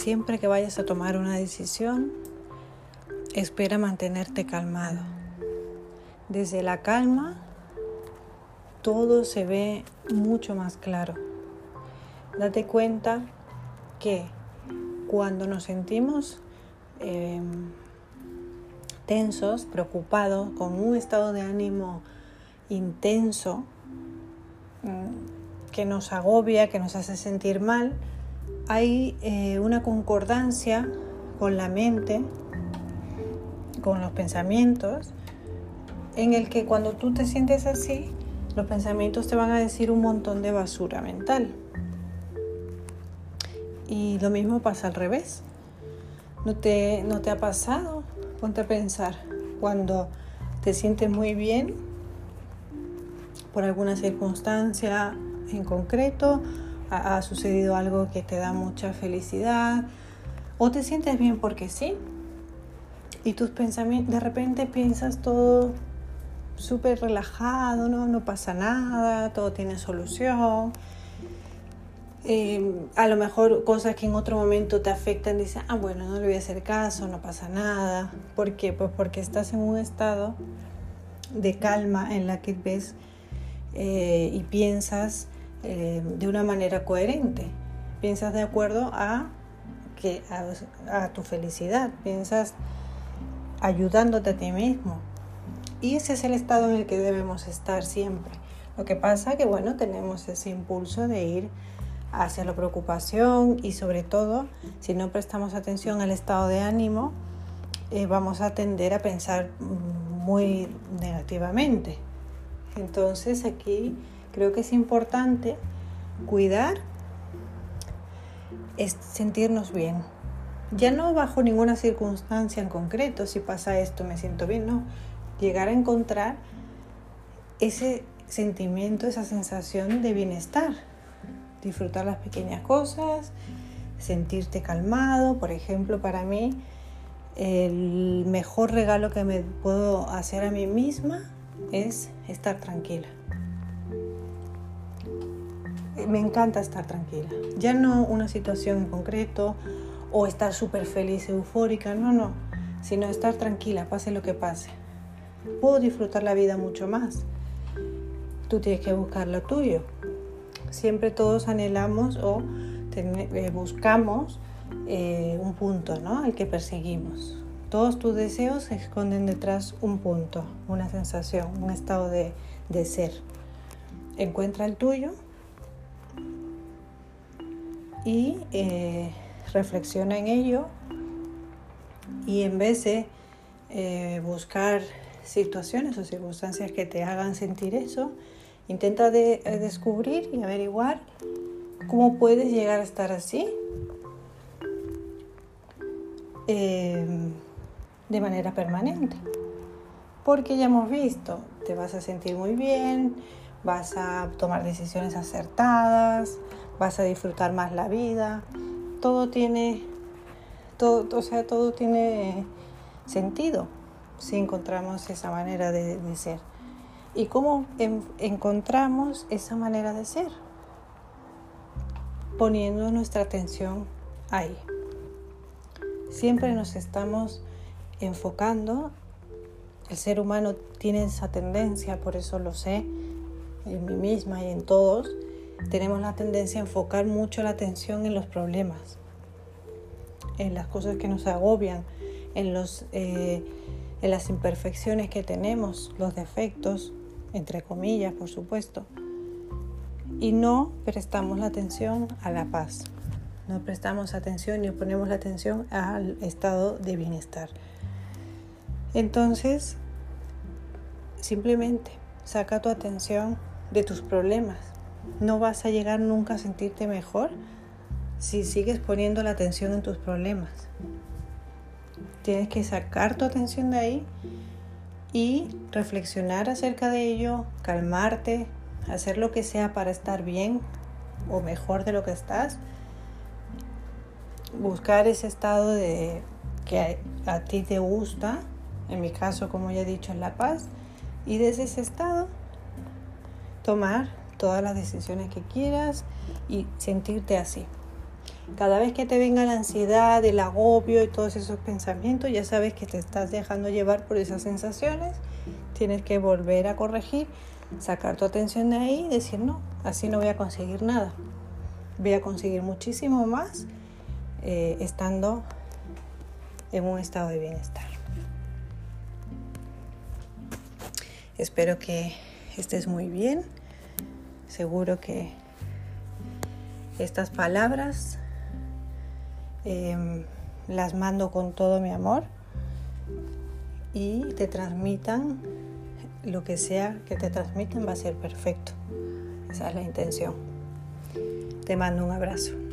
siempre que vayas a tomar una decisión, espera mantenerte calmado. Desde la calma, todo se ve mucho más claro. Date cuenta que cuando nos sentimos em, tensos, preocupados, con un estado de ánimo intenso, mm, que nos agobia, que nos hace sentir mal, hay eh, una concordancia con la mente, con los pensamientos, en el que cuando tú te sientes así, los pensamientos te van a decir un montón de basura mental. Y lo mismo pasa al revés. ¿No te, no te ha pasado? Ponte a pensar, cuando te sientes muy bien por alguna circunstancia en concreto, ha, sucedido algo que te da mucha felicidad, o te sientes bien porque sí, y tus pensamientos, de repente piensas todo súper relajado, ¿no? no pasa nada, todo tiene solución. Eh, a lo mejor cosas que en otro momento te afectan, dices, ah, bueno, no le voy a hacer caso, no pasa nada. ¿Por qué? Pues porque estás en un estado de calma en la que ves eh, y piensas eh, de una manera coherente. Piensas de acuerdo a, que, a, tu felicidad, piensas ayudándote a ti mismo. Y ese es el estado en el que debemos estar siempre. Lo que pasa que, bueno, tenemos ese impulso de ir hacia la preocupación y sobre todo si no prestamos atención al estado de ánimo eh, vamos a tender a pensar muy negativamente. Entonces aquí creo que es importante cuidar, es sentirnos bien. Ya no bajo ninguna circunstancia en concreto, si pasa esto me siento bien, no. Llegar a encontrar ese sentimiento, esa sensación de bienestar disfrutar las pequeñas cosas, sentirte calmado. Por ejemplo, para mí el mejor regalo que me puedo hacer a mí misma es estar tranquila. Me encanta estar tranquila. Ya no una situación en concreto o estar súper feliz, eufórica, no, no, sino estar tranquila, pase lo que pase. Puedo disfrutar la vida mucho más. Tú tienes que buscar lo tuyo siempre todos anhelamos o eh, buscamos eh, un punto, ¿no? El que perseguimos. Todos tus deseos se esconden detrás un punto, una sensación, un estado de, ser. Encuentra el tuyo y eh, reflexiona en ello y en vez de buscar situaciones o circunstancias que te hagan sentir eso, Intenta de, eh, descubrir y averiguar cómo puedes llegar a estar así em, de manera permanente. Porque ya hemos visto, te vas a sentir muy bien, vas a tomar decisiones acertadas, vas a disfrutar más la vida. Todo tiene, todo, o sea, todo tiene sentido si encontramos esa manera de ser y cómo encontramos esa manera de ser, poniendo nuestra atención ahí. Siempre nos estamos enfocando, el ser humano tiene esa tendencia, por eso lo sé, en mí misma y en todos, tenemos la tendencia a enfocar mucho la atención en los problemas, en las cosas que nos agobian, en, los, eh, en las imperfecciones que tenemos, los defectos, entre comillas, por supuesto, y no prestamos la atención a la paz, no prestamos atención ni ponemos la atención al estado de bienestar. Entonces, simplemente saca tu atención de tus problemas. No vas a llegar nunca a sentirte mejor si sigues poniendo la atención en tus problemas. Tienes que sacar tu atención de ahí y reflexionar acerca de ello, calmarte, hacer lo que sea para estar bien o mejor de lo que estás, buscar ese estado de que a, ti te gusta, en mi caso como ya he dicho en la paz, y desde ese estado tomar todas las decisiones que quieras y sentirte así. Cada vez que te venga la ansiedad, el agobio y todos esos pensamientos, ya sabes que te estás dejando llevar por esas sensaciones. Tienes que volver a corregir, sacar tu atención de ahí y decir, no, así no voy a conseguir nada. Voy a conseguir muchísimo más eh, estando en un estado de bienestar. Espero que estés muy bien. Seguro que estas palabras em, las mando con todo mi amor y te transmitan lo que sea que te transmitan va a ser perfecto. Esa es la intención. Te mando un abrazo.